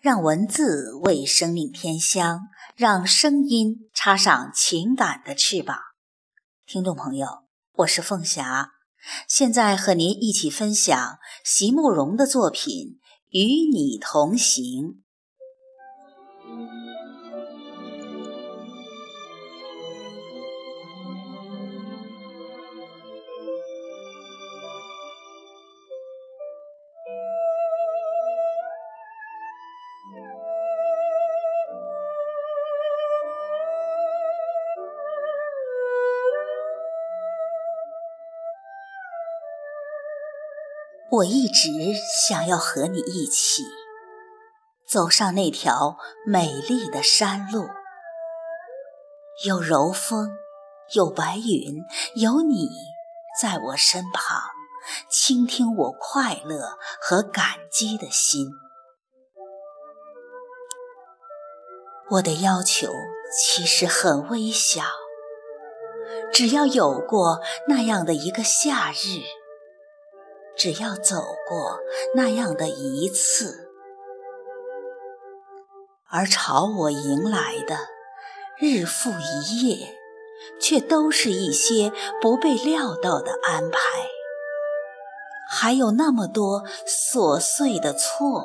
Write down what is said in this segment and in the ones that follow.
让文字为生命添香，让声音插上情感的翅膀。听众朋友，我是凤霞，现在和您一起分享席慕容的作品《与你同行》。我一直想要和你一起走上那条美丽的山路，有柔风，有白云，有你在我身旁，倾听我快乐和感激的心。我的要求其实很微小，只要有过那样的一个夏日。只要走过那样的一次，而朝我迎来的日复一夜，却都是一些不被料到的安排，还有那么多琐碎的错误，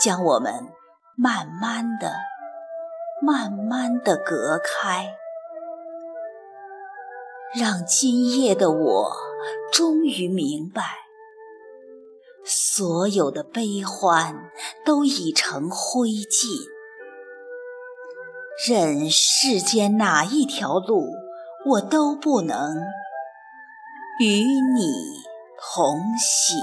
将我们慢慢的、慢慢的隔开。让今夜的我终于明白，所有的悲欢都已成灰烬。任世间哪一条路，我都不能与你同行。